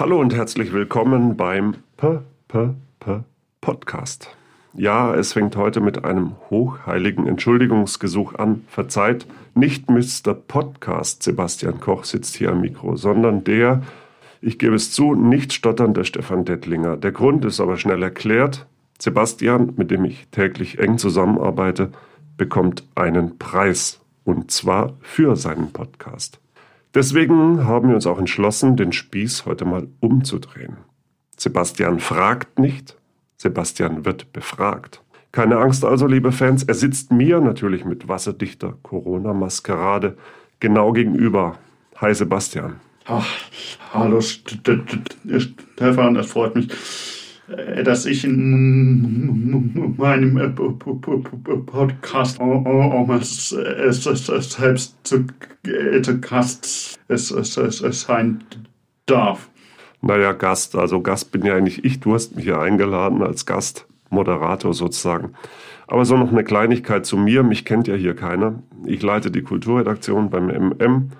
Hallo und herzlich willkommen beim P P P Podcast. Ja, es fängt heute mit einem hochheiligen Entschuldigungsgesuch an. Verzeiht, nicht Mr. Podcast Sebastian Koch sitzt hier am Mikro, sondern der, ich gebe es zu, nicht stotternde Stefan Dettlinger. Der Grund ist aber schnell erklärt. Sebastian, mit dem ich täglich eng zusammenarbeite, bekommt einen Preis. Und zwar für seinen Podcast. Deswegen haben wir uns auch entschlossen, den Spieß heute mal umzudrehen. Sebastian fragt nicht, Sebastian wird befragt. Keine Angst also, liebe Fans, er sitzt mir natürlich mit wasserdichter Corona-Maskerade genau gegenüber. Hi Sebastian. Ach, hallo Stefan, es freut mich, dass ich in meinem äh, Podcast auch mal selbst zu Gast sein darf. Naja, Gast, also Gast bin ja eigentlich ich. Du hast mich hier eingeladen als Gast, Moderator sozusagen. Aber so noch eine Kleinigkeit zu mir. Mich kennt ja hier keiner. Ich leite die Kulturredaktion beim MM.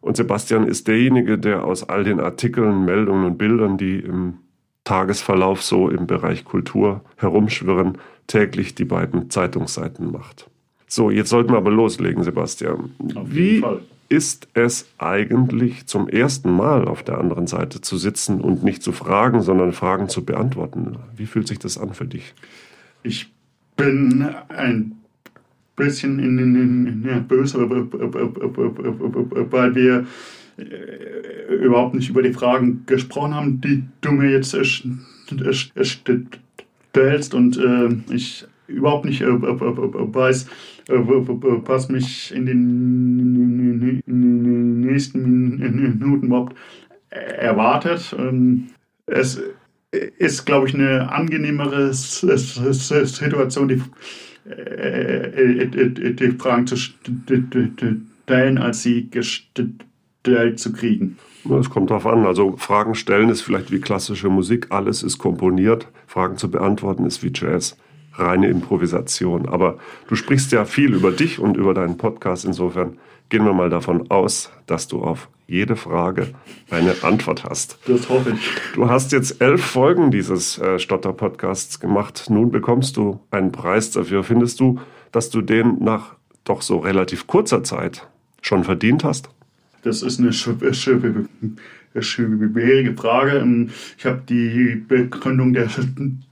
Und Sebastian ist derjenige, der aus all den Artikeln, Meldungen und Bildern, die im Tagesverlauf so im Bereich Kultur herumschwirren, täglich die beiden Zeitungsseiten macht. So, jetzt sollten wir aber loslegen, Sebastian. Wie Fall. ist es eigentlich zum ersten Mal auf der anderen Seite zu sitzen und nicht zu fragen, sondern Fragen zu beantworten? Wie fühlt sich das an für dich? Ich bin ein bisschen in, in, in, nervös, weil wir überhaupt nicht über die Fragen gesprochen haben, die du mir jetzt stellst und äh, ich überhaupt nicht äh, weiß, was mich in den nächsten Minuten überhaupt erwartet. Ähm, es ist, glaube ich, eine angenehmere Situation, die, die Fragen zu stellen, als sie gestellt zu kriegen? Es kommt darauf an. Also Fragen stellen ist vielleicht wie klassische Musik. Alles ist komponiert. Fragen zu beantworten ist wie Jazz. Reine Improvisation. Aber du sprichst ja viel über dich und über deinen Podcast. Insofern gehen wir mal davon aus, dass du auf jede Frage eine Antwort hast. Das hoffe ich. Du hast jetzt elf Folgen dieses äh, Stotter-Podcasts gemacht. Nun bekommst du einen Preis dafür. Findest du, dass du den nach doch so relativ kurzer Zeit schon verdient hast? Das ist eine schwierige Frage. Ähm, ich habe die Begründung der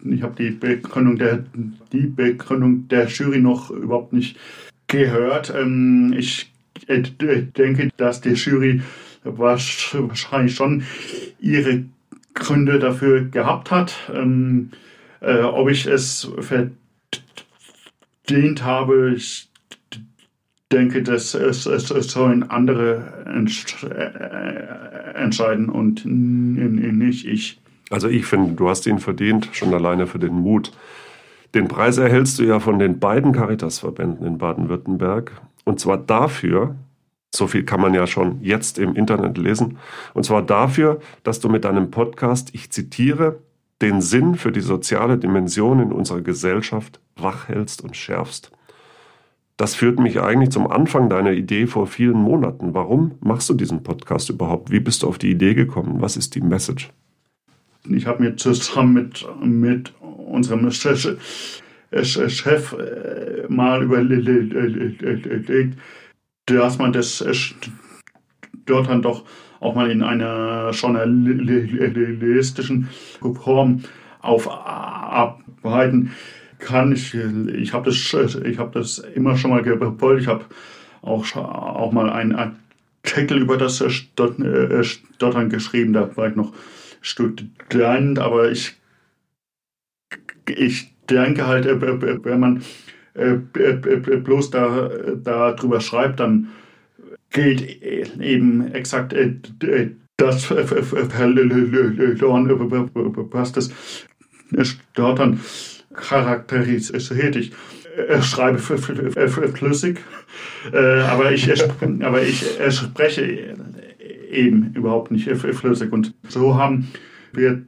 ich habe die Begründung der die Begründung der Jury noch überhaupt nicht gehört. Ähm, ich denke, dass die Jury wahrscheinlich schon ihre Gründe dafür gehabt hat. Ähm, äh, ob ich es verdient habe, ich denke, dass es, es, es sollen andere äh, entscheiden und nicht ich. Also ich finde, du hast ihn verdient, schon alleine für den Mut. Den Preis erhältst du ja von den beiden Caritasverbänden in Baden-Württemberg. Und zwar dafür, so viel kann man ja schon jetzt im Internet lesen, und zwar dafür, dass du mit deinem Podcast, ich zitiere, den Sinn für die soziale Dimension in unserer Gesellschaft wachhältst und schärfst. Das führt mich eigentlich zum Anfang deiner Idee vor vielen Monaten. Warum machst du diesen Podcast überhaupt? Wie bist du auf die Idee gekommen? Was ist die Message? Ich habe mir zusammen mit, mit unserem Chef, äh, mal überlegt, dass man das dort dann doch auch mal in einer journalistischen Form aufarbeiten kann. Ich, ich habe das, hab das immer schon mal gewollt. Ich habe auch, auch mal einen Artikel über das Stottern geschrieben. Da war ich noch Student, aber ich, ich denke halt, wenn man bloß da, da drüber schreibt, dann gilt eben exakt das verloren, was das Stottern charakterisiert. Ich äh, schreibe flüssig, äh, aber ich, aber ich spreche eben überhaupt nicht flüssig. Und so haben wir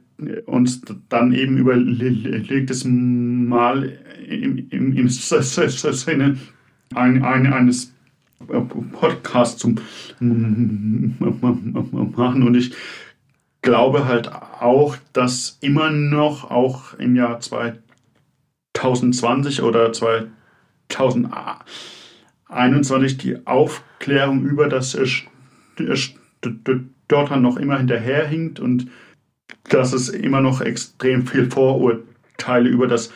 uns dann eben überlegt, es mal im, im, im Sinne ein, ein, eines Podcasts zu machen. Und ich glaube halt auch, dass immer noch auch im Jahr 2020 oder 2021 die Aufklärung über das Stottern noch immer hinterherhinkt und dass es immer noch extrem viel Vorurteile über das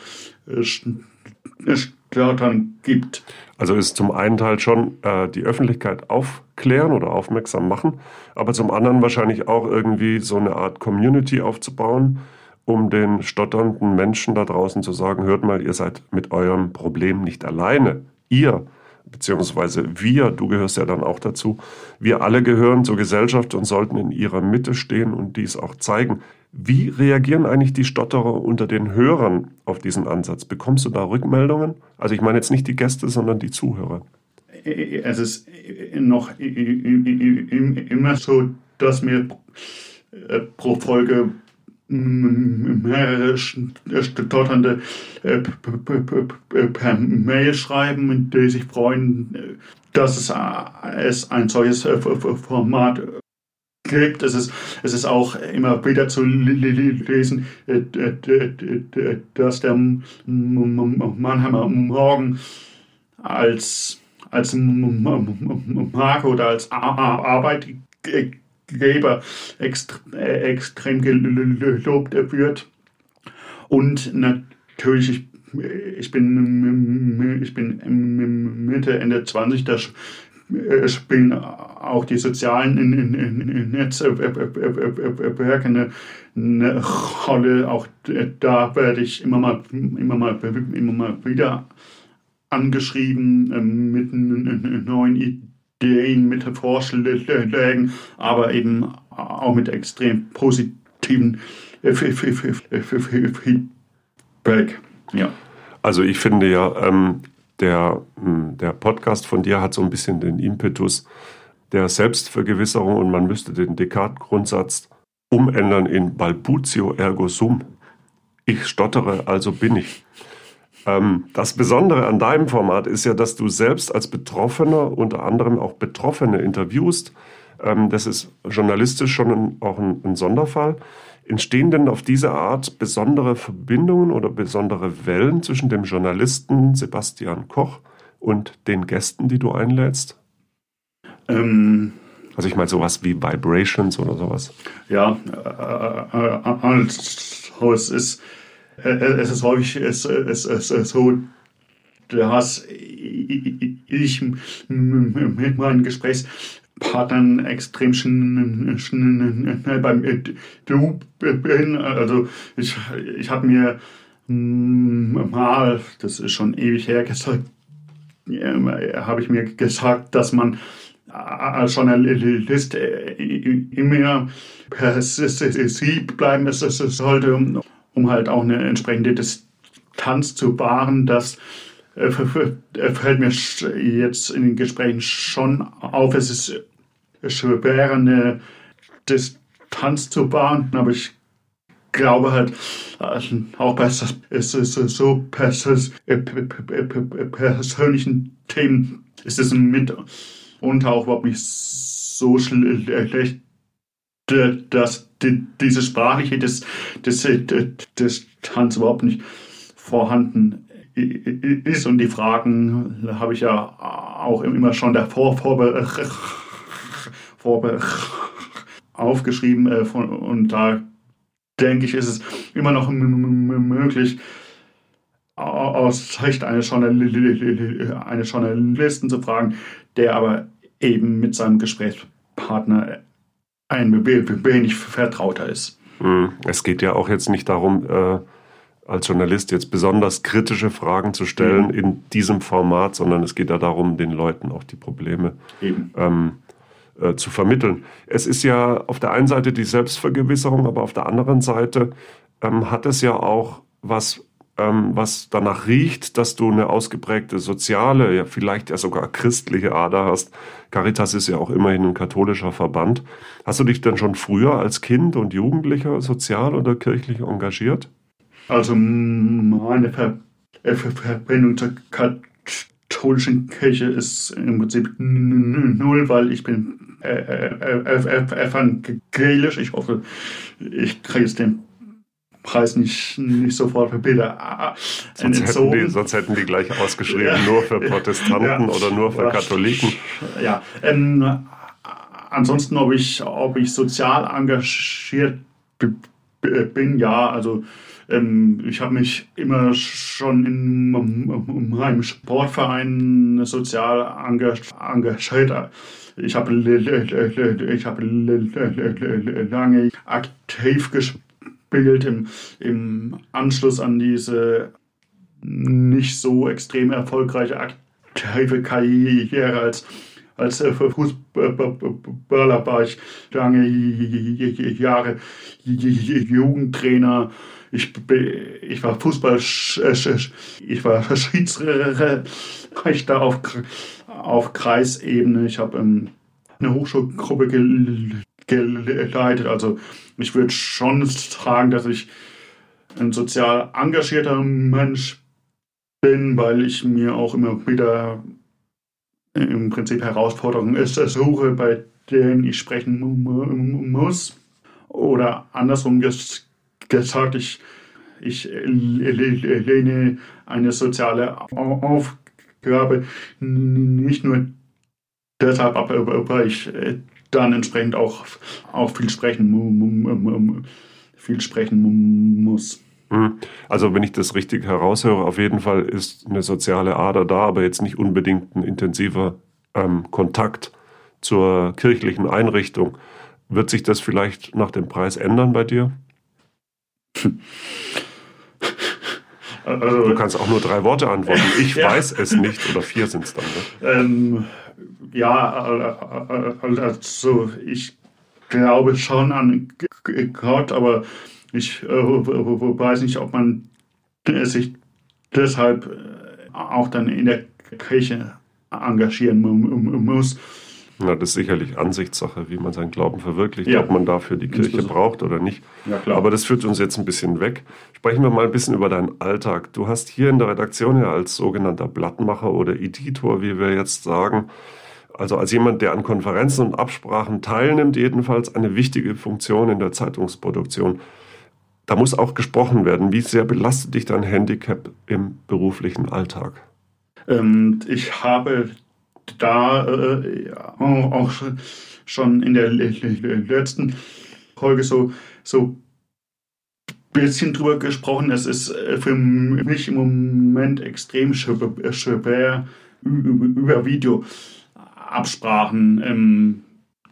Stottern gibt. Also ist zum einen Teil schon äh, die Öffentlichkeit aufklären oder aufmerksam machen, aber zum anderen wahrscheinlich auch irgendwie so eine Art Community aufzubauen, um den stotternden Menschen da draußen zu sagen, hört mal, ihr seid mit eurem Problem nicht alleine. Ihr, beziehungsweise wir, du gehörst ja dann auch dazu, wir alle gehören zur Gesellschaft und sollten in ihrer Mitte stehen und dies auch zeigen. Wie reagieren eigentlich die Stotterer unter den Hörern auf diesen Ansatz? Bekommst du da Rückmeldungen? Also ich meine jetzt nicht die Gäste, sondern die Zuhörer. Es ist noch immer so, dass mir äh, pro Folge Stotternde äh, per Mail schreiben, die sich freuen, dass es ein solches äh, Format gibt. Es ist, es ist auch immer wieder zu lesen, äh, dass der Mannheimer Morgen als, als Marke oder als Arbeitgeber extrem gelobt wird. Und natürlich, ich ich bin, ich bin Mitte, Ende 20, da spielen auch die sozialen Netzwerke eine, eine Rolle. Auch da werde ich immer mal, immer mal, immer mal wieder angeschrieben mit neuen Ideen, mit Vorschlägen, aber eben auch mit extrem positiven Feedback. Ja. Also ich finde ja, ähm, der, hm, der Podcast von dir hat so ein bisschen den Impetus der Selbstvergewisserung und man müsste den Descartes-Grundsatz umändern in Balbutio ergo sum. Ich stottere, also bin ich. Ähm, das Besondere an deinem Format ist ja, dass du selbst als Betroffener unter anderem auch Betroffene interviewst. Ähm, das ist journalistisch schon ein, auch ein, ein Sonderfall. Entstehen denn auf diese Art besondere Verbindungen oder besondere Wellen zwischen dem Journalisten Sebastian Koch und den Gästen, die du einlädst? Ähm, also ich meine sowas wie Vibrations oder sowas. Ja, äh, äh, äh es ist, es ist häufig es, es, es, es so, dass ich mit meinen Gesprächs Partnern extrem schnell beim Du bin. Also ich, ich habe mir mal, das ist schon ewig her, gesagt, habe ich mir gesagt, dass man als Journalist immer persiv bleiben sollte, um halt auch eine entsprechende Distanz zu wahren, dass fällt mir jetzt in den Gesprächen schon auf, es ist schwer, eine Distanz zu bauen, aber ich glaube halt, auch bei so persönlichen Themen ist es mitunter auch überhaupt nicht so schlecht, dass diese sprachliche Distanz überhaupt nicht vorhanden ist. Und die Fragen habe ich ja auch immer schon davor vorbereitet Vorbe aufgeschrieben äh, und da denke ich, ist es immer noch möglich, aus Sicht eines, Journal eines Journalisten zu fragen, der aber eben mit seinem Gesprächspartner ein wenig vertrauter ist. Hm, es geht ja auch jetzt nicht darum, äh, als Journalist jetzt besonders kritische Fragen zu stellen mhm. in diesem Format, sondern es geht ja darum, den Leuten auch die Probleme ähm, äh, zu vermitteln. Es ist ja auf der einen Seite die Selbstvergewisserung, aber auf der anderen Seite ähm, hat es ja auch was, ähm, was danach riecht, dass du eine ausgeprägte soziale, ja vielleicht ja sogar christliche Ader hast. Caritas ist ja auch immerhin ein katholischer Verband. Hast du dich denn schon früher als Kind und Jugendlicher sozial oder kirchlich engagiert? Also meine Verbindung zur katholischen Kirche ist im Prinzip null, weil ich bin äh, äh, evangelisch. Ich hoffe, ich kriege jetzt den Preis nicht, nicht sofort für Bilder sonst hätten, die, sonst hätten die gleich ausgeschrieben, ja. nur für Protestanten ja. oder nur für Katholiken. Ja, ähm, ansonsten, ob ich, ob ich sozial engagiert bin, ja, also ähm, ich habe mich immer schon in meinem Sportverein sozial engagiert. Ich habe ich hab lange aktiv gespielt im, im Anschluss an diese nicht so extrem erfolgreiche aktive Karriere als als Fußballer war ich lange Jahre Jugendtrainer. Ich, ich war Fußball, ich war Schiedsrichter auf, auf Kreisebene. Ich habe eine Hochschulgruppe geleitet. Also ich würde schon sagen, dass ich ein sozial engagierter Mensch bin, weil ich mir auch immer wieder im Prinzip Herausforderungen suche, bei denen ich sprechen muss. Oder andersrum gesagt, ich, ich lehne eine soziale Aufgabe nicht nur deshalb ab, weil ich dann entsprechend auch, auch viel sprechen, viel sprechen muss. Hm. Also wenn ich das richtig heraushöre, auf jeden Fall ist eine soziale Ader da, aber jetzt nicht unbedingt ein intensiver ähm, Kontakt zur kirchlichen Einrichtung. Wird sich das vielleicht nach dem Preis ändern bei dir? Also, du kannst auch nur drei Worte antworten. Ich ja. weiß es nicht oder vier sind es dann. Ne? Ähm, ja, also ich glaube schon an Gott, aber ich äh, weiß nicht, ob man sich deshalb äh, auch dann in der Kirche engagieren muss. Na, das ist sicherlich Ansichtssache, wie man seinen Glauben verwirklicht, ja. ob man dafür die Kirche braucht oder nicht. Ja, klar. Aber das führt uns jetzt ein bisschen weg. Sprechen wir mal ein bisschen über deinen Alltag. Du hast hier in der Redaktion ja als sogenannter Blattmacher oder Editor, wie wir jetzt sagen, also als jemand, der an Konferenzen und Absprachen teilnimmt, jedenfalls eine wichtige Funktion in der Zeitungsproduktion. Da muss auch gesprochen werden. Wie sehr belastet dich dein Handicap im beruflichen Alltag? Ähm, ich habe da äh, auch schon in der letzten Folge so, so bisschen drüber gesprochen. Es ist äh, für mich im Moment extrem schwer, über Videoabsprachen ähm,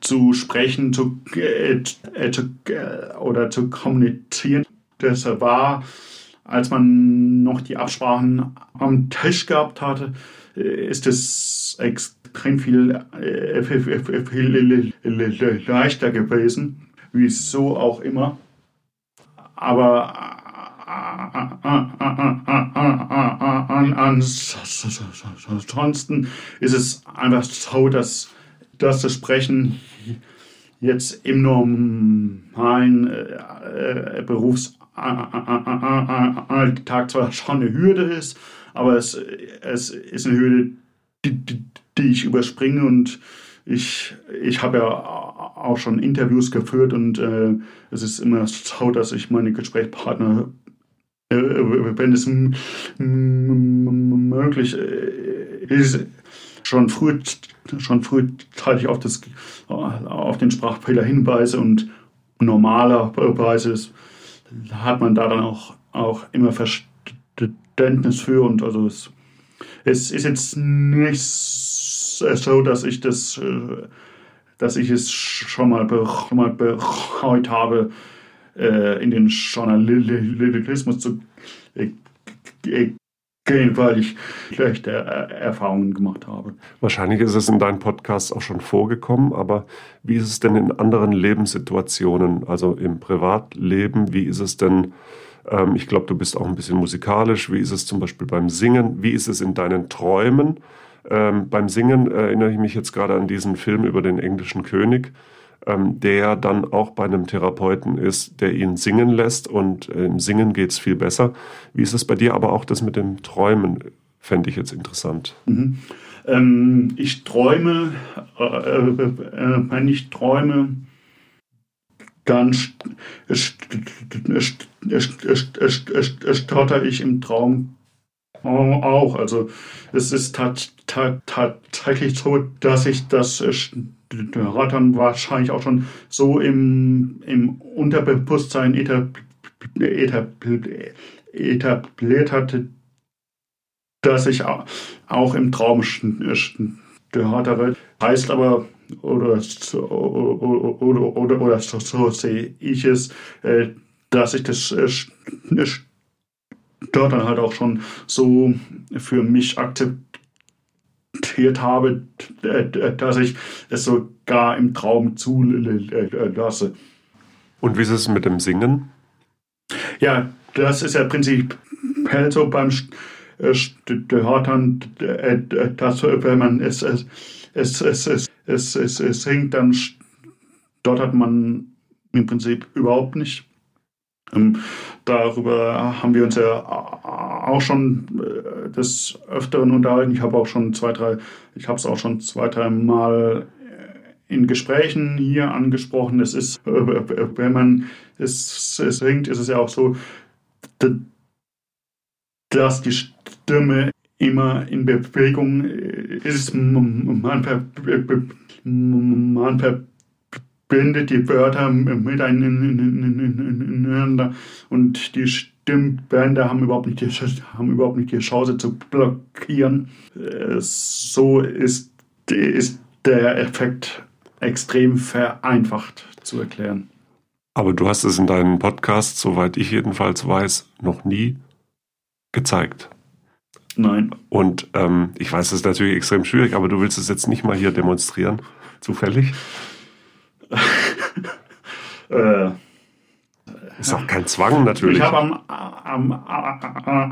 zu sprechen zu, äh, zu, äh, oder zu kommunizieren. Das war, als man noch die Absprachen am Tisch gehabt hatte, ist es extrem viel, äh, leichter gewesen, wieso auch immer. Aber ansonsten ist es einfach so, dass, dass das Sprechen jetzt im normalen äh, Berufsalltag zwar schon eine Hürde ist, aber es, es ist eine Hürde, die, die, die ich überspringe und ich, ich habe ja auch schon Interviews geführt und äh, es ist immer so, dass ich meine Gesprächspartner, äh, wenn es möglich äh, ist, schon früh schon frühzeitig auf, das, auf den Sprachfehler hinweise und normalerweise hat man da dann auch, auch immer Verständnis für und also es es ist jetzt nicht so, dass ich das, äh, dass ich es schon mal, bereut habe, äh, in den Journalismus zu gehen, weil ich schlechte Erfahrungen gemacht habe. Wahrscheinlich ist es in deinem Podcast auch schon vorgekommen, aber wie ist es denn in anderen Lebenssituationen, also im Privatleben, wie ist es denn ähm, ich glaube, du bist auch ein bisschen musikalisch. Wie ist es zum Beispiel beim Singen? Wie ist es in deinen Träumen? Ähm, beim Singen erinnere ich mich jetzt gerade an diesen Film über den englischen König, ähm, der dann auch bei einem Therapeuten ist, der ihn singen lässt und äh, im Singen geht es viel besser. Wie ist es bei dir aber auch das mit dem Träumen? fände ich jetzt interessant. Mhm. Ähm, ich träume, äh, äh, wenn ich träume, dann stotter ich im Traum auch. Also es ist tatsächlich so, dass ich das Stottern wahrscheinlich auch schon so im, im Unterbewusstsein etabliert hatte, dass ich auch im Traum stottere. Heißt aber, oder, oder, oder, oder so, so sehe ich es, äh, dass ich das Stottern halt auch schon so für mich akzeptiert habe, dass ich es sogar im Traum zulasse. Und wie ist es mit dem Singen? Ja, das ist ja prinzipiell so beim Stottern, dass wenn man es, es, es, es, es, es, es singt, dann stottert man im Prinzip überhaupt nicht. Ähm, darüber haben wir uns ja auch schon äh, des Öfteren unterhalten. Ich habe auch schon zwei, drei, ich habe es auch schon zwei, drei Mal äh, in Gesprächen hier angesprochen. Es ist, äh, wenn man es, es singt, ist es ja auch so, dass die Stimme immer in Bewegung ist. Man, man verbindet die Wörter miteinander und die Stimmbänder haben überhaupt nicht die, haben überhaupt nicht die Chance zu blockieren. So ist, ist der Effekt extrem vereinfacht zu erklären. Aber du hast es in deinem Podcast, soweit ich jedenfalls weiß, noch nie gezeigt. Nein. Und ähm, ich weiß, es ist natürlich extrem schwierig, aber du willst es jetzt nicht mal hier demonstrieren, zufällig? äh, ist auch kein Zwang natürlich. Ich habe am, am,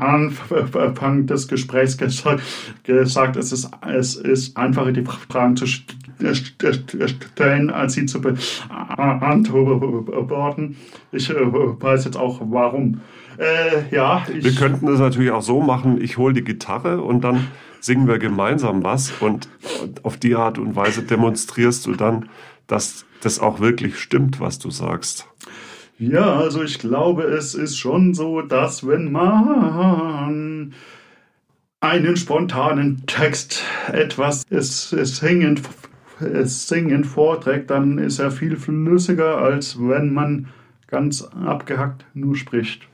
Anfang des Gesprächs gesagt, gesagt es, ist, es ist einfacher, die Fragen zu stellen, als sie zu beantworten. Ich weiß jetzt auch, warum. Äh, ja, wir könnten es natürlich auch so machen, ich hole die Gitarre und dann singen wir gemeinsam was und auf die Art und Weise demonstrierst du dann, dass das auch wirklich stimmt, was du sagst. Ja, also ich glaube, es ist schon so, dass wenn man einen spontanen Text etwas es, es singend, es singend vorträgt, dann ist er viel flüssiger, als wenn man ganz abgehackt nur spricht.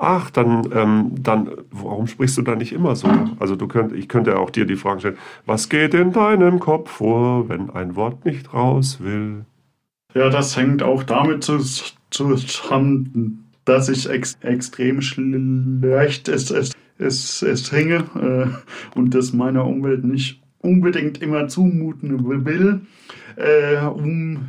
Ach, dann, ähm, dann, warum sprichst du da nicht immer so? Also du könnt, ich könnte auch dir die Frage stellen, was geht in deinem Kopf vor, wenn ein Wort nicht raus will? Ja, das hängt auch damit zusammen, dass ich ex extrem schlecht es, es, es, es hänge äh, und das meiner Umwelt nicht unbedingt immer zumuten will, äh, um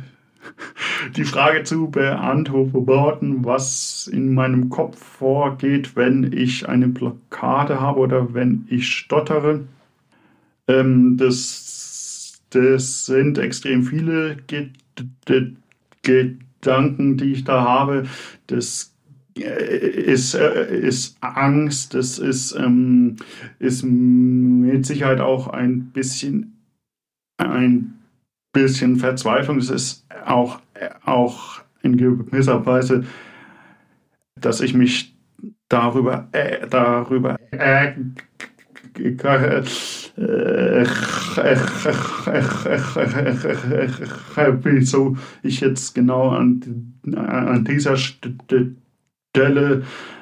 die Frage zu beantworten, was in meinem Kopf vorgeht, wenn ich eine Blockade habe oder wenn ich stottere. Ähm, das, das sind extrem viele Gedanken, die ich da habe. Das ist, ist Angst, das ist, ähm, ist mit Sicherheit auch ein bisschen ein bisschen Verzweiflung. Es ist auch, auch in gewisser Weise, dass ich mich darüber, äh, darüber äh, wieso ich jetzt genau an, an dieser Stelle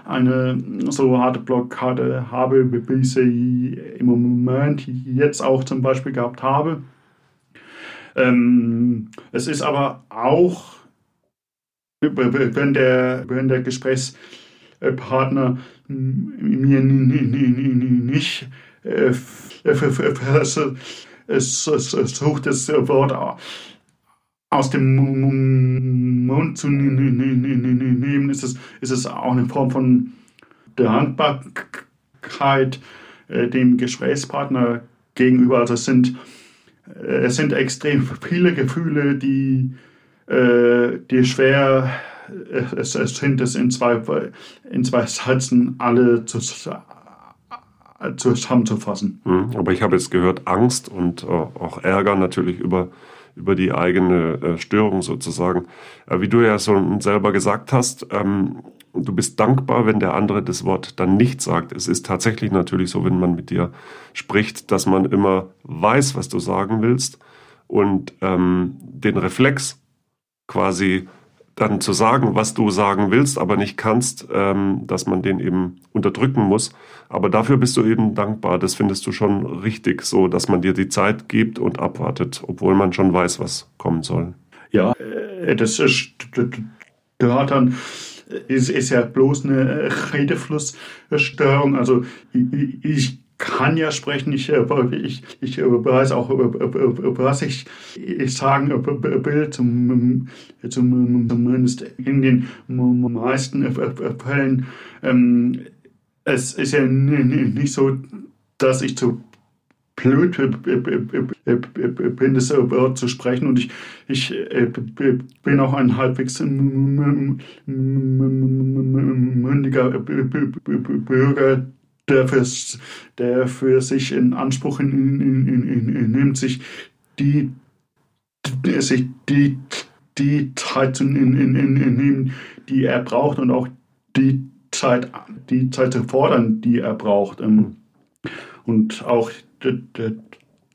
eine so harte Blockade habe, wie ich sie im Moment jetzt auch zum Beispiel gehabt habe. Ähm, es ist aber auch, wenn der, wenn der Gesprächspartner mir nicht äh, es, sucht das Wort aus dem Mund zu nehmen, ist es, ist es auch eine Form von Dankbarkeit dem Gesprächspartner gegenüber. Also es sind äh, es sind extrem viele Gefühle, die, äh, die schwer es, es sind es in zwei, in zwei Sätzen alle zu, zusammenzufassen. Hm, aber ich habe jetzt gehört, Angst und äh, auch Ärger natürlich über, über die eigene äh, Störung sozusagen. Äh, wie du ja so selber gesagt hast, ähm, du bist dankbar, wenn der andere das Wort dann nicht sagt. Es ist tatsächlich natürlich so, wenn man mit dir spricht, dass man immer weiß, was du sagen willst und ähm, den Reflex quasi dann zu sagen, was du sagen willst, aber nicht kannst, ähm, dass man den eben unterdrücken muss. Aber dafür bist du eben dankbar. Das findest du schon richtig, so dass man dir die Zeit gibt und abwartet, obwohl man schon weiß, was kommen soll. Ja, äh, das ist, gehört dann ist, ist ja bloß eine Redeflussstörung. Also ich, kann ja sprechen, ich, ich, ich weiß auch, was ich, ich sagen will, zum, zumindest in den meisten Fällen. Ähm, es ist ja nicht so, dass ich zu blöd bin, das Wort zu sprechen. Und ich, ich bin auch ein halbwegs mündiger Bürger, der für, der für sich in Anspruch nimmt, sich die, sich die, die Zeit zu nehmen, die er braucht und auch die Zeit, die Zeit zu fordern, die er braucht. Und auch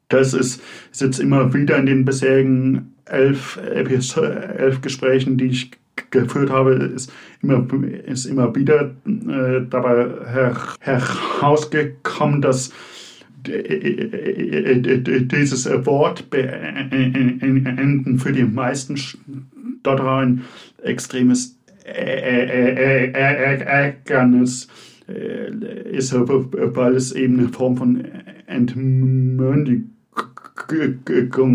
das ist, ist jetzt immer wieder in den bisherigen elf, elf Gesprächen, die ich geführt habe, ist immer, ist immer wieder äh, dabei her, herausgekommen, dass dieses Wort beenden für die meisten Stotterer ein extremes Ärgernis ist, weil es eben eine Form von Entmündigung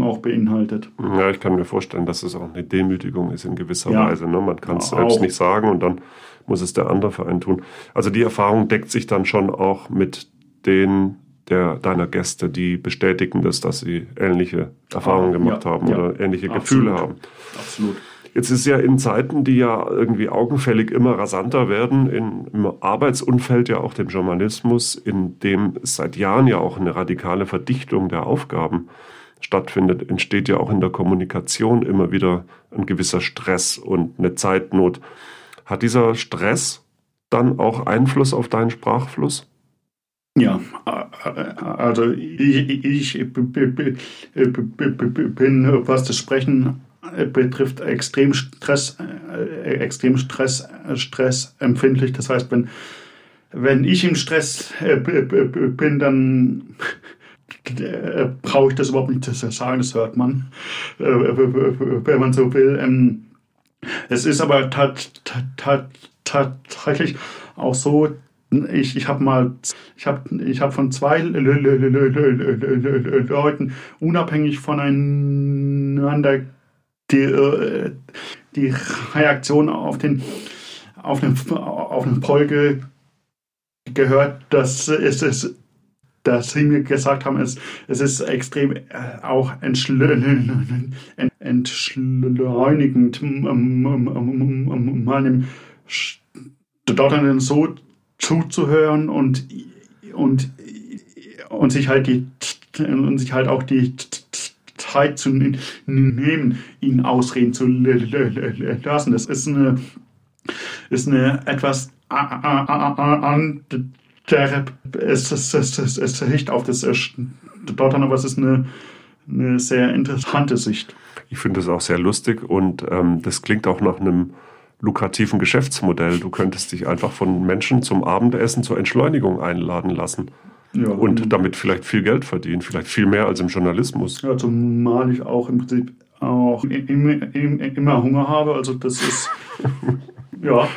auch beinhaltet. Ja, ich kann mir vorstellen, dass es auch eine Demütigung ist in gewisser ja. Weise. Ne? Man kann es ja, selbst nicht sagen und dann muss es der andere Verein tun. Also die Erfahrung deckt sich dann schon auch mit den der, deiner Gäste, die bestätigen das, dass sie ähnliche Erfahrungen ah, gemacht ja, haben oder ähnliche Absolut. Gefühle haben. Absolut. Jetzt ist ja in Zeiten, die ja irgendwie augenfällig immer rasanter werden, in, im Arbeitsumfeld ja auch dem Journalismus, in dem seit Jahren ja auch eine radikale Verdichtung der Aufgaben stattfindet, entsteht ja auch in der Kommunikation immer wieder ein gewisser Stress und eine Zeitnot. Hat dieser Stress dann auch Einfluss auf deinen Sprachfluss? Ja, also ich, ich bin, was das Sprechen betrifft extrem Stress, äh, extrem Stress, Stress empfindlich. Das heißt, wenn, wenn ich im Stress äh, bin, dann äh, brauche ich das überhaupt nicht zu sagen, das hört man, äh, wenn man so will. Ähm, es ist aber tatsächlich auch so, ich, ich habe mal, ich habe ich hab von zwei Leuten unabhängig voneinander die, äh, die Reaktion auf den, auf den, auf den Poll gehört, dass es ist dass sie mir gesagt haben, es, es ist extrem äh, auch entschleunigend, meinem Stottern so zuzuhören und, und, und sich halt die und sich halt auch die Zeit zu nehmen, ihn ausreden zu lassen. Das ist eine, ist eine etwas andere, Sicht auf das Stottern, aber es ist eine, eine sehr interessante Sicht. Ich finde das auch sehr lustig und ähm, das klingt auch nach einem lukrativen Geschäftsmodell. Du könntest dich einfach von Menschen zum Abendessen zur Entschleunigung einladen lassen. Ja, und damit vielleicht viel Geld verdienen, vielleicht viel mehr als im Journalismus. Ja, zumal ich auch im Prinzip auch immer Hunger habe. Also das ist ja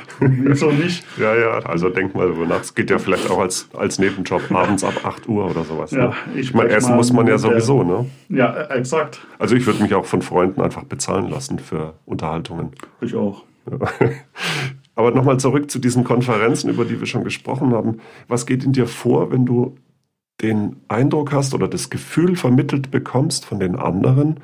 so nicht. Ja, ja, also denk mal darüber nach. Es geht ja vielleicht auch als, als Nebenjob abends ab 8 Uhr oder sowas. Ja, ne? ich meine, essen muss man ja sowieso, ne? Ja, exakt. Also ich würde mich auch von Freunden einfach bezahlen lassen für Unterhaltungen. Ich auch. Ja. Aber nochmal zurück zu diesen Konferenzen, über die wir schon gesprochen haben. Was geht in dir vor, wenn du den Eindruck hast oder das Gefühl vermittelt bekommst von den anderen,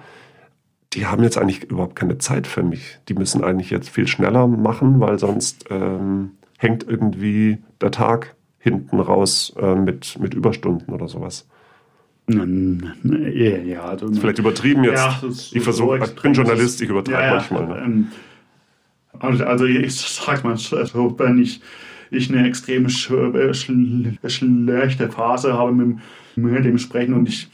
die haben jetzt eigentlich überhaupt keine Zeit für mich. Die müssen eigentlich jetzt viel schneller machen, weil sonst ähm, hängt irgendwie der Tag hinten raus äh, mit, mit Überstunden oder sowas. Ja, also, vielleicht übertrieben jetzt. Ja, ich versuche, ich bin Journalist, ich übertreibe ja, manchmal. Ne? Ähm, also, also ich sag mal so, wenn ich, ich eine extrem schlechte Phase habe mit, mit dem Sprechen und ich,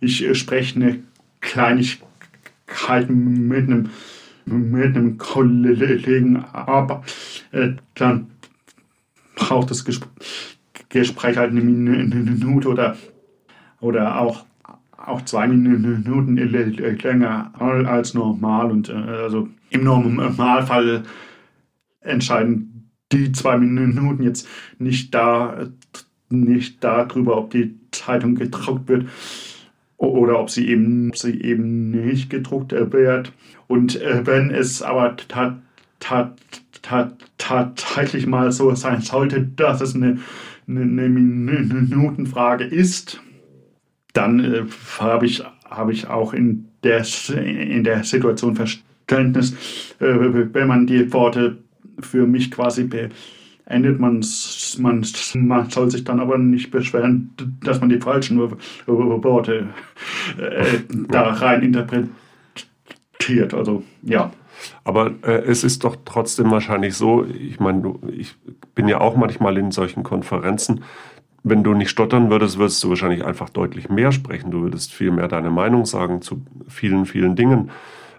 ich spreche eine Kleinigkeit mit einem, mit einem Kollegen ab, äh, dann braucht das Gespräch halt eine Minute oder oder auch, auch zwei Minuten länger als normal. Und äh, also im Normalfall entscheiden die zwei Minuten jetzt nicht da nicht darüber, ob die Zeitung gedruckt wird oder ob sie eben, sie eben nicht gedruckt wird. Und äh, wenn es aber tatsächlich mal so sein sollte, dass es eine, eine, eine Minutenfrage ist, dann äh, habe ich, hab ich auch in der, in der Situation Verständnis, äh, wenn man die Worte für mich quasi beendet. Man, man, man soll sich dann aber nicht beschweren, dass man die falschen Worte äh, da rein interpretiert. Also ja. Aber äh, es ist doch trotzdem wahrscheinlich so, ich meine, ich bin ja auch manchmal in solchen Konferenzen, wenn du nicht stottern würdest, würdest du wahrscheinlich einfach deutlich mehr sprechen. Du würdest viel mehr deine Meinung sagen zu vielen, vielen Dingen.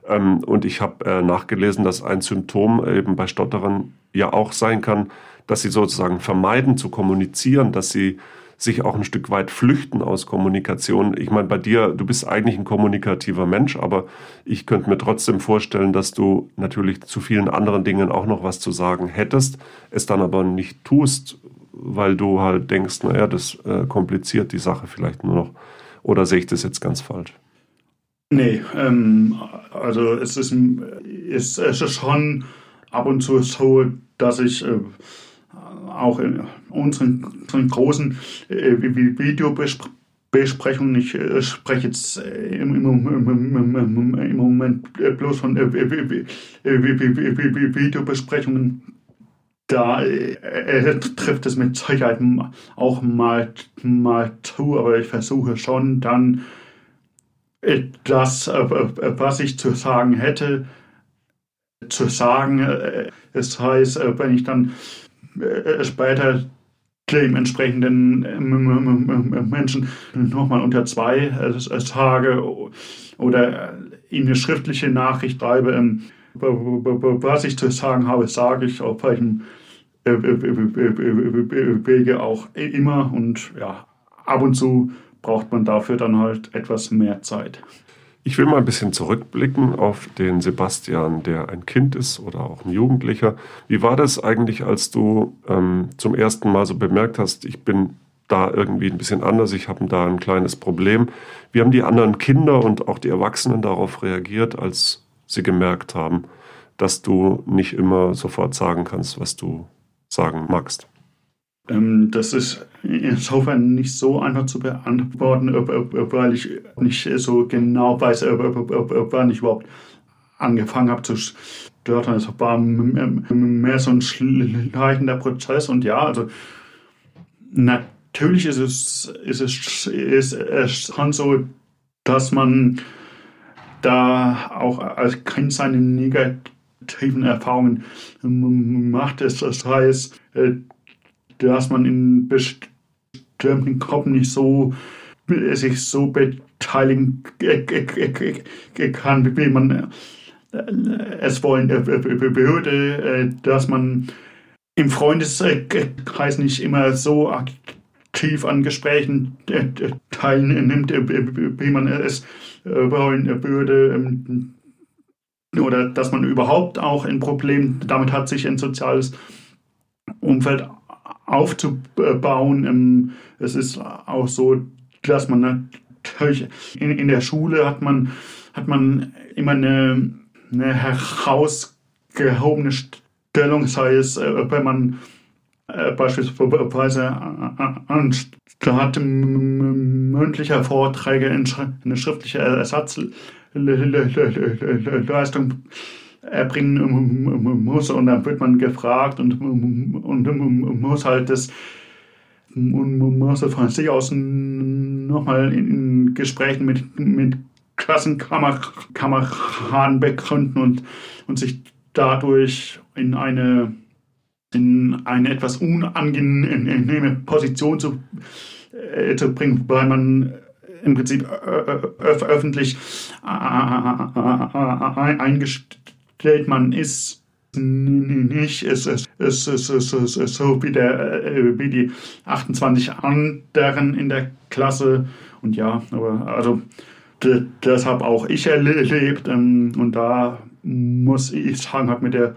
Ähm, und ich habe äh, nachgelesen, dass ein Symptom eben bei Stotterern ja auch sein kann, dass sie sozusagen vermeiden zu kommunizieren, dass sie sich auch ein Stück weit flüchten aus Kommunikation. Ich meine, bei dir, du bist eigentlich ein kommunikativer Mensch, aber ich könnte mir trotzdem vorstellen, dass du natürlich zu vielen anderen Dingen auch noch was zu sagen hättest, es dann aber nicht tust, weil du halt denkst, naja, das äh, kompliziert die Sache vielleicht nur noch. Oder sehe ich das jetzt ganz falsch? Nee, ähm, also es ist, es ist schon ab und zu so, dass ich äh, auch in unseren, unseren großen äh, Videobesprechungen, ich äh, spreche jetzt äh, im, im, im, im, Moment bloß von äh, Videobesprechungen da äh, trifft es mit Sicherheit auch mal, mal zu, aber ich versuche schon dann das, äh, was ich zu sagen hätte, zu sagen. Es heißt, wenn ich dann äh, später dem entsprechenden Menschen nochmal unter zwei Tage oder ihm eine schriftliche Nachricht schreibe, ähm, was ich zu sagen habe, sage ich auf welchem Wege auch immer und ja, ab und zu braucht man dafür dann halt etwas mehr Zeit. Ich will mal ein bisschen zurückblicken auf den Sebastian, der ein Kind ist oder auch ein Jugendlicher. Wie war das eigentlich, als du ähm, zum ersten Mal so bemerkt hast, ich bin da irgendwie ein bisschen anders, ich habe da ein kleines Problem. Wie haben die anderen Kinder und auch die Erwachsenen darauf reagiert, als sie gemerkt haben, dass du nicht immer sofort sagen kannst, was du sagen magst? Ähm, das ist insofern nicht so einfach zu beantworten, weil ich nicht so genau weiß, wann ich überhaupt angefangen habe zu stottern. Es war mehr so ein schleichender Prozess und ja, also natürlich ist es, ist es, ist es schon so, dass man da auch als Kind seine negativen Erfahrungen macht. Das heißt, äh, dass man in bestimmten Gruppen nicht so sich so beteiligen kann, wie man es wollen würde, dass man im Freundeskreis nicht immer so aktiv an Gesprächen teilnimmt, wie man es wollen würde, oder dass man überhaupt auch ein Problem damit hat, sich ein soziales Umfeld aufzubauen. Ähm, es ist auch so, dass man natürlich in, in der Schule hat man, hat man immer eine, eine herausgehobene Stellung, sei es, äh, wenn man äh, beispielsweise anstatt mündlicher Vorträge eine schriftliche Ersatzleistung erbringen muss und dann wird man gefragt und, und muss halt das musste von sich aus nochmal in Gesprächen mit, mit Klassenkameraden begründen und, und sich dadurch in eine, in eine etwas unangenehme Position zu, äh, zu bringen, weil man im Prinzip öffentlich eingestellt man ist nicht es ist, es ist, es ist, es so wie, der, äh, wie die 28 anderen in der Klasse und ja, aber also das habe auch ich erlebt ähm, und da muss ich sagen, hat mir der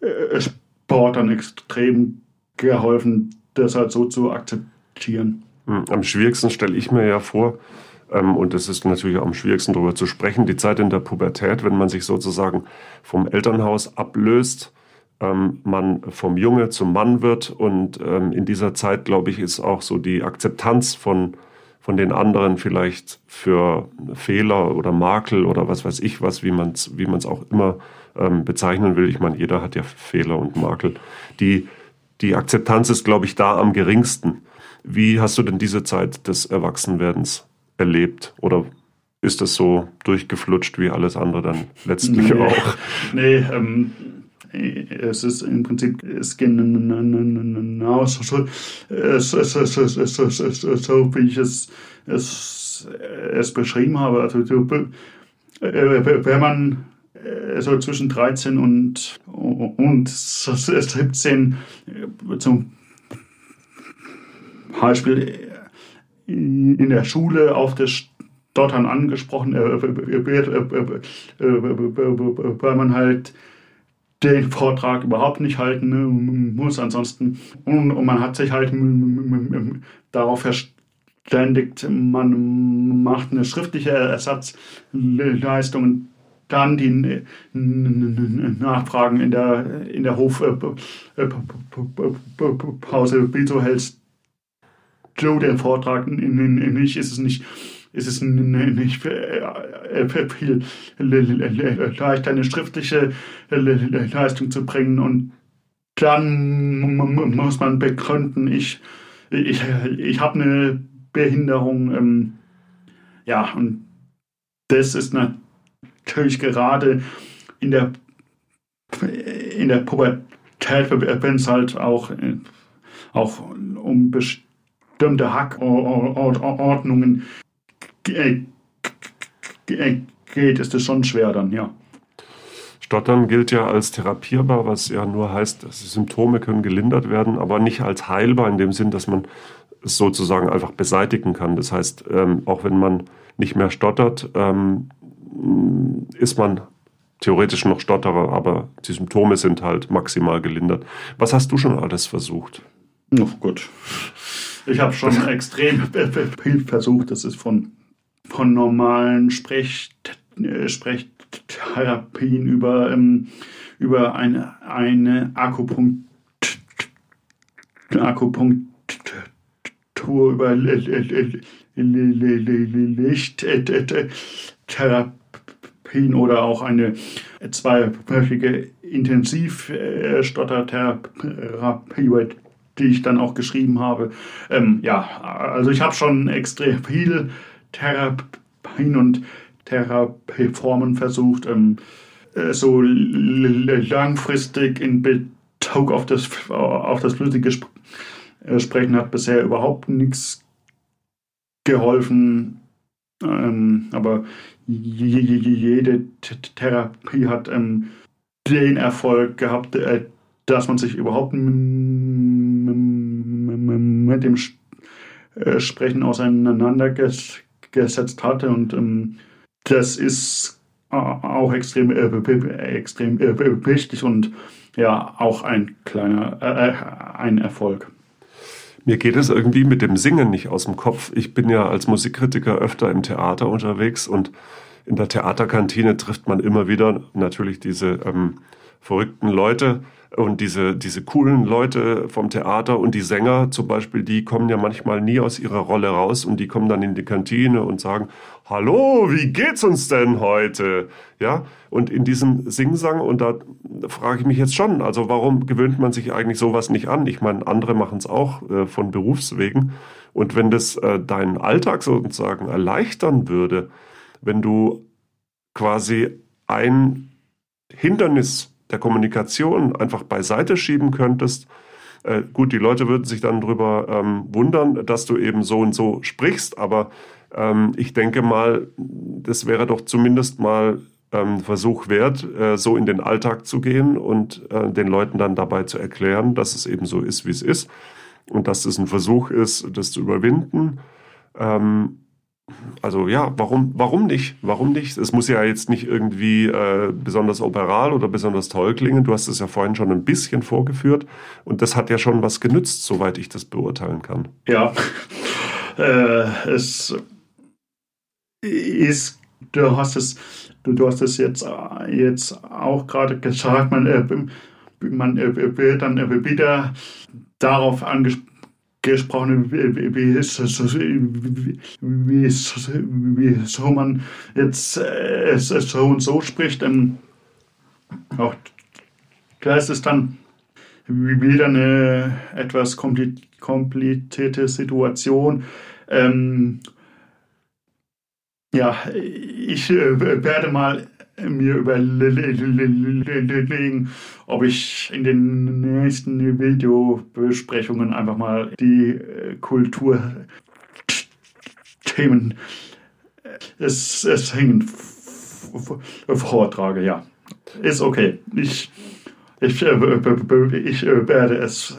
äh, Sport dann extrem geholfen, das halt so zu akzeptieren. Hm, am schwierigsten stelle ich mir ja vor, ähm, und es ist natürlich auch am schwierigsten darüber zu sprechen, die Zeit in der Pubertät, wenn man sich sozusagen vom Elternhaus ablöst, ähm, man vom Junge zum Mann wird und in dieser Zeit, glaube ich, ist auch so die Akzeptanz von von den anderen vielleicht für Fehler oder Makel oder was weiß ich was, wie man es wie man's auch immer ähm, bezeichnen will. Ich meine, jeder hat ja Fehler und Makel. Die, die Akzeptanz ist, glaube ich, da am geringsten. Wie hast du denn diese Zeit des Erwachsenwerdens erlebt? Oder ist das so durchgeflutscht wie alles andere dann letztlich nee, auch? Nee, ähm, es ist im Prinzip es genauso so, so wie ich es, es, es beschrieben habe. Also wenn man so zwischen 13 und, und 17 zum Beispiel in der Schule auf das Stottern angesprochen weil man halt den Vortrag überhaupt nicht halten ne, muss. Ansonsten, und, und, man hat sich halt darauf verständigt, man macht eine schriftliche Ersatzleistung und dann die Nachfragen in der, in der Hofpause, wieso hältst du den Vortrag nicht? Ist es nicht ist es nicht viel leichter, eine schriftliche Leistung zu bringen und dann muss man begründen, ich, ich, ich habe eine Behinderung. Ähm, ja, und das ist natürlich gerade in der, in der Pubertät, wenn es halt auch, auch um bestimmte Hackordnungen geht, ist es schon schwer dann, ja. Stottern gilt ja als therapierbar, was ja nur heißt, dass die Symptome können gelindert werden, aber nicht als heilbar in dem Sinn, dass man es sozusagen einfach beseitigen kann. Das heißt, ähm, auch wenn man nicht mehr stottert, ähm, ist man theoretisch noch Stotterer, aber die Symptome sind halt maximal gelindert. Was hast du schon alles versucht? Oh gut. Ich habe schon extrem viel versucht. Das ist von von normalen Sprech, äh, Sprechtherapien über, ähm, über eine, eine Akupunkt, Akupunktur, über Lichttherapien oder auch eine zweiwöchige Intensivstottertherapie, die ich dann auch geschrieben habe. Ähm, ja, also ich habe schon extrem viel Therapien und Therapieformen versucht, ähm, äh, so langfristig in Bezug auf das, auf das flüssige äh, Sprechen hat bisher überhaupt nichts geholfen. Ähm, aber jede Therapie hat ähm, den Erfolg gehabt, äh, dass man sich überhaupt mit dem Sprechen auseinandergesetzt gesetzt hatte. Und ähm, das ist äh, auch extrem, äh, extrem äh, wichtig und ja, auch ein kleiner äh, ein Erfolg. Mir geht es irgendwie mit dem Singen nicht aus dem Kopf. Ich bin ja als Musikkritiker öfter im Theater unterwegs und in der Theaterkantine trifft man immer wieder natürlich diese ähm, verrückten Leute und diese, diese coolen Leute vom Theater und die Sänger zum Beispiel, die kommen ja manchmal nie aus ihrer Rolle raus und die kommen dann in die Kantine und sagen, Hallo, wie geht's uns denn heute? Ja, und in diesem Singsang, und da frage ich mich jetzt schon, also warum gewöhnt man sich eigentlich sowas nicht an? Ich meine, andere machen es auch äh, von Berufswegen. Und wenn das äh, deinen Alltag sozusagen erleichtern würde, wenn du quasi ein Hindernis der Kommunikation einfach beiseite schieben könntest. Äh, gut, die Leute würden sich dann darüber ähm, wundern, dass du eben so und so sprichst, aber ähm, ich denke mal, das wäre doch zumindest mal ähm, Versuch wert, äh, so in den Alltag zu gehen und äh, den Leuten dann dabei zu erklären, dass es eben so ist, wie es ist und dass es ein Versuch ist, das zu überwinden. Ähm, also ja, warum, warum nicht? Warum nicht? Es muss ja jetzt nicht irgendwie äh, besonders operal oder besonders toll klingen. Du hast es ja vorhin schon ein bisschen vorgeführt und das hat ja schon was genützt, soweit ich das beurteilen kann. Ja, äh, es ist, du hast es, du, du hast es jetzt, jetzt auch gerade gesagt, man, äh, man äh, wird dann wieder darauf angesprochen, gesprochen, wie, wie, wie, so man jetzt äh, so und so spricht. Ähm, auch da ist dann wieder eine etwas komplizierte Situation. Ähm, ja, ich äh, werde mal mir überlegen, ob ich in den nächsten Videobesprechungen einfach mal die äh, Kulturthemen äh, es, es hängen vortrage. Ja, ist okay. Ich ich, äh, ich werde es,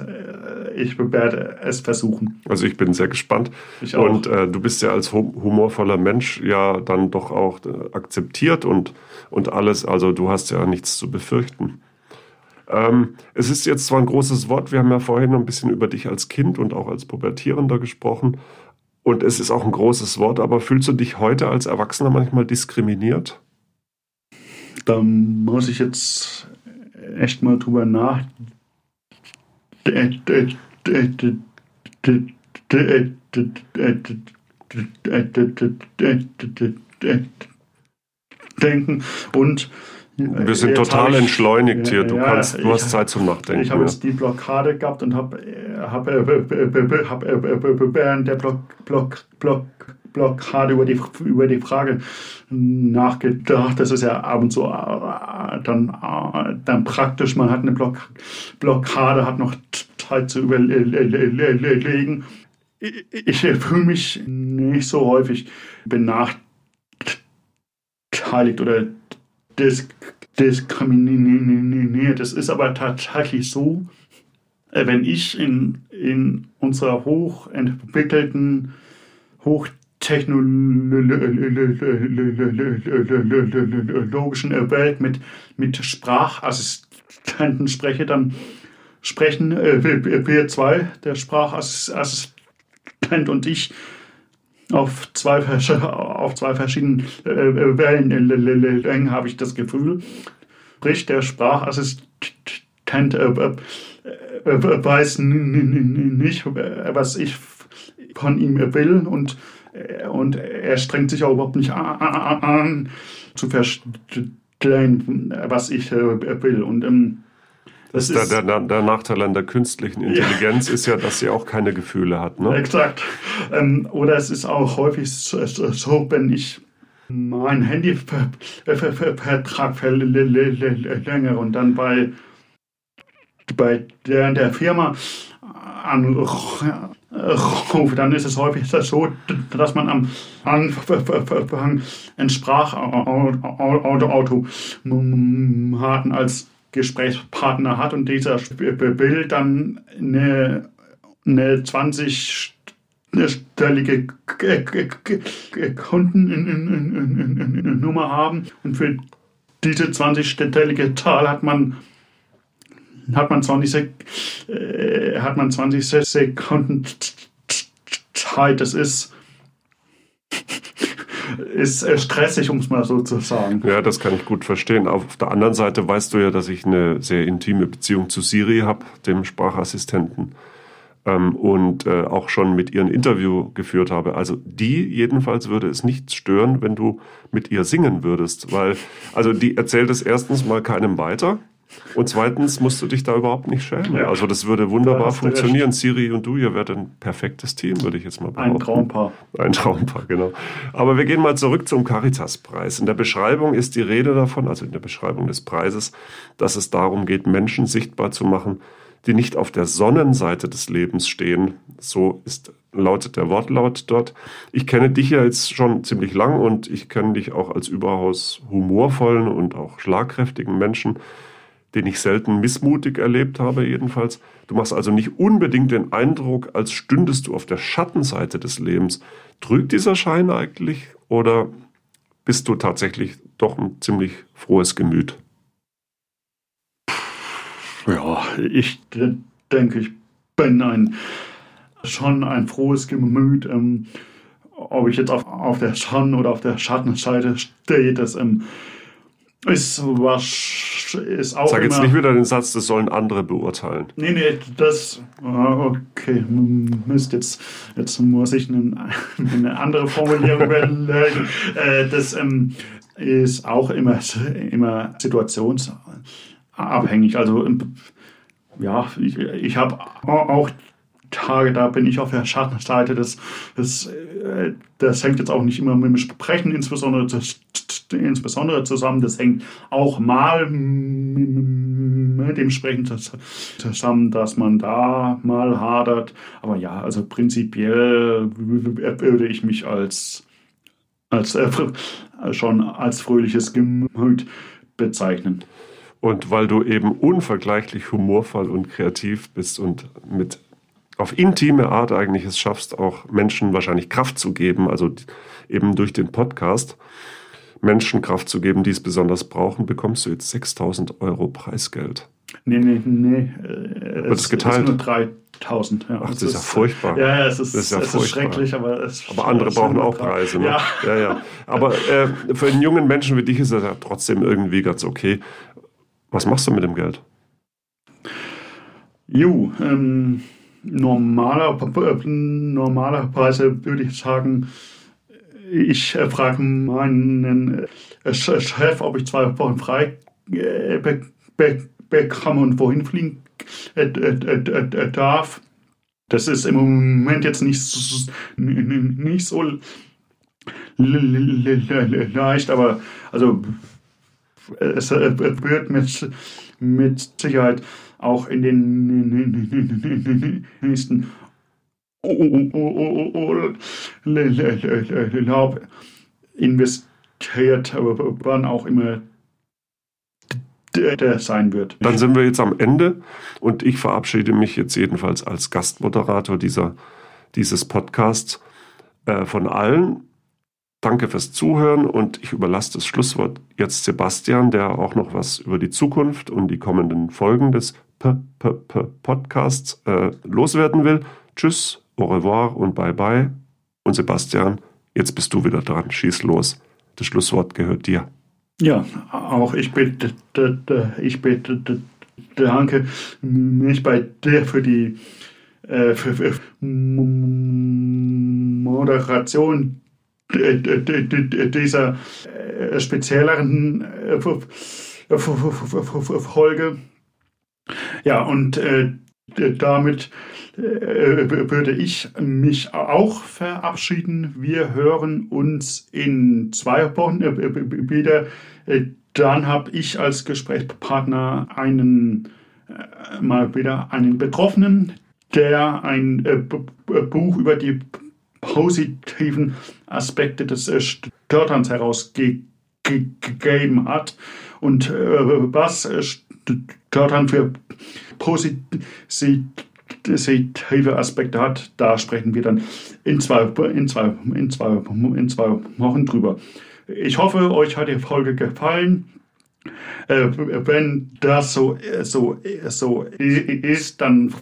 ich werde es versuchen. Also ich bin sehr gespannt. Ich auch. Und äh, du bist ja als humorvoller Mensch ja dann doch auch akzeptiert und, und alles. Also du hast ja nichts zu befürchten. Ähm, es ist jetzt zwar ein großes Wort, wir haben ja vorhin ein bisschen über dich als Kind und auch als Pubertierender gesprochen. Und es ist auch ein großes Wort, aber fühlst du dich heute als Erwachsener manchmal diskriminiert? Da muss ich jetzt echt mal drüber nachdenken. Und wir sind total entschleunigt hier. Du, kannst, du hast Zeit zum Nachdenken. Ich habe jetzt die Blockade gehabt und habe hab, hab, hab, während der Block, Block, Block, Blockade über die, über die Frage nachgedacht. Das ist ja ab und zu äh, dann, äh, dann praktisch. Man hat eine Block, Blockade, hat noch Zeit zu überlegen. Ich fühle mich nicht so häufig benachteiligt oder diskriminiert. Es ist aber tatsächlich so, äh, wenn ich in, in unserer hochentwickelten, hoch technologischen Welt mit, mit Sprachassistenten spreche, dann sprechen äh, wir zwei, der Sprachassistent und ich, auf zwei, auf zwei verschiedenen äh, Wellenlängen habe ich das Gefühl. Sprich, der Sprachassistent äh, weiß nicht, was ich von ihm will und äh, und er strengt sich auch überhaupt nicht an, zu verstehen, was ich äh, will. Und ähm, das der, ist der, der, Nachteil an der künstlichen Intelligenz ja. ist ja, dass sie auch keine Gefühle hat. Ne? Exakt. Ähm, oder es ist auch häufig so, so wenn ich mein Handyvertrag verlängere und dann bei, bei der, der Firma anrufe, dann ist es häufig so, dass man am Anfang ein Sprachautomaten als Gesprächspartner hat und dieser will dann eine, eine 20 stellige Kundennummer haben und für diese 20-stellige Zahl hat man hat man 20, äh, hat man 20 Sekunden Zeit. Das ist ist stressig, um es mal so zu sagen. Ja, das kann ich gut verstehen. Auf der anderen Seite weißt du ja, dass ich eine sehr intime Beziehung zu Siri habe, dem Sprachassistenten. Ähm, und äh, auch schon mit ihr ein Interview geführt habe. Also die jedenfalls würde es nicht stören, wenn du mit ihr singen würdest, weil also die erzählt es erstens mal keinem weiter und zweitens musst du dich da überhaupt nicht schämen. Ja. Also das würde wunderbar da funktionieren. Siri und du, ihr werdet ein perfektes Team, würde ich jetzt mal behaupten. Ein Traumpaar. Ein Traumpaar, genau. Aber wir gehen mal zurück zum Caritas-Preis. In der Beschreibung ist die Rede davon, also in der Beschreibung des Preises, dass es darum geht, Menschen sichtbar zu machen, die nicht auf der Sonnenseite des Lebens stehen. So ist, lautet der Wortlaut dort. Ich kenne dich ja jetzt schon ziemlich lang und ich kenne dich auch als überaus humorvollen und auch schlagkräftigen Menschen den ich selten missmutig erlebt habe, jedenfalls. Du machst also nicht unbedingt den Eindruck, als stündest du auf der Schattenseite des Lebens. Trügt dieser Schein eigentlich oder bist du tatsächlich doch ein ziemlich frohes Gemüt? Ja, ich denke, ich bin ein, schon ein frohes Gemüt. Ähm, ob ich jetzt auf, auf der Sonnen- oder auf der Schattenseite stehe, das ähm, ist, was, ist auch. Sag jetzt nicht wieder den Satz, das sollen andere beurteilen. Nee, nee, das. Ah, okay, Mist, jetzt, jetzt muss ich eine, eine andere Formulierung überlegen. Äh, das ähm, ist auch immer, immer situationsabhängig. Also, ähm, ja, ich, ich habe auch Tage, da bin ich auf der Schattenseite. Das, das, äh, das hängt jetzt auch nicht immer mit dem Sprechen insbesondere, insbesondere zusammen. Das hängt auch mal mit dem Sprechen zusammen, dass man da mal hadert. Aber ja, also prinzipiell würde ich mich als, als äh, schon als fröhliches Gemüt bezeichnen. Und weil du eben unvergleichlich humorvoll und kreativ bist und mit auf intime Art eigentlich es schaffst, auch Menschen wahrscheinlich Kraft zu geben, also eben durch den Podcast Menschen Kraft zu geben, die es besonders brauchen, bekommst du jetzt 6000 Euro Preisgeld. Nee, nee, nee. Wird es, es geteilt? nur 3000. Ja. Ach, das, ist ja furchtbar. Ja, es ist, das ist, ja es ist schrecklich, aber es Aber andere brauchen auch Preise. Ne? Ja. ja, ja. Aber äh, für einen jungen Menschen wie dich ist das ja trotzdem irgendwie ganz okay. Was machst du mit dem Geld? Jo, ähm, normaler, normalerweise würde ich sagen, ich frage meinen äh, Chef, ob ich zwei Wochen frei äh, bekomme und wohin fliegen äh, darf. Das ist im Moment jetzt nicht so, nicht so leicht, aber also es wird mit, mit Sicherheit auch in den nächsten Urlaub investiert, wann auch immer der sein wird. Dann sind wir jetzt am Ende und ich verabschiede mich jetzt jedenfalls als Gastmoderator dieser, dieses Podcasts äh, von allen. Danke fürs Zuhören und ich überlasse das Schlusswort jetzt Sebastian, der auch noch was über die Zukunft und die kommenden Folgen des P -P -P Podcasts äh, loswerden will. Tschüss, au revoir und bye bye. Und Sebastian, jetzt bist du wieder dran. Schieß los. Das Schlusswort gehört dir. Ja, auch ich bitte, ich bitte, danke mich bei dir für die äh, für, für Moderation dieser spezielleren Folge. Ja, und äh, damit äh, würde ich mich auch verabschieden. Wir hören uns in zwei Wochen äh, wieder. Äh, dann habe ich als Gesprächspartner einen äh, mal wieder einen Betroffenen, der ein äh, Buch über die positiven Aspekte des Störterns herausgegeben hat und was Störtern für positive Aspekte hat, da sprechen wir dann in zwei, in zwei, in zwei, in zwei Wochen drüber. Ich hoffe, euch hat die Folge gefallen. Äh, wenn das so, so, so ist, dann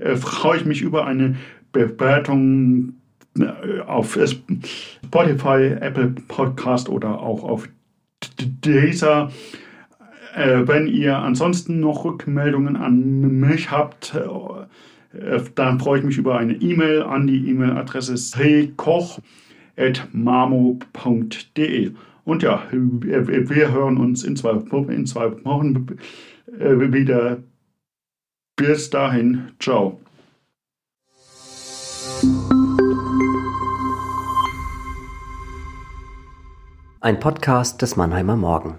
äh, freue ich mich über eine Bewertung auf Spotify, Apple Podcast oder auch auf dieser. Wenn ihr ansonsten noch Rückmeldungen an mich habt, dann freue ich mich über eine E-Mail an die E-Mail-Adresse ckoch.mamo.de. Und ja, wir hören uns in zwei, in zwei Wochen wieder. Bis dahin, ciao. Ein Podcast des Mannheimer Morgen.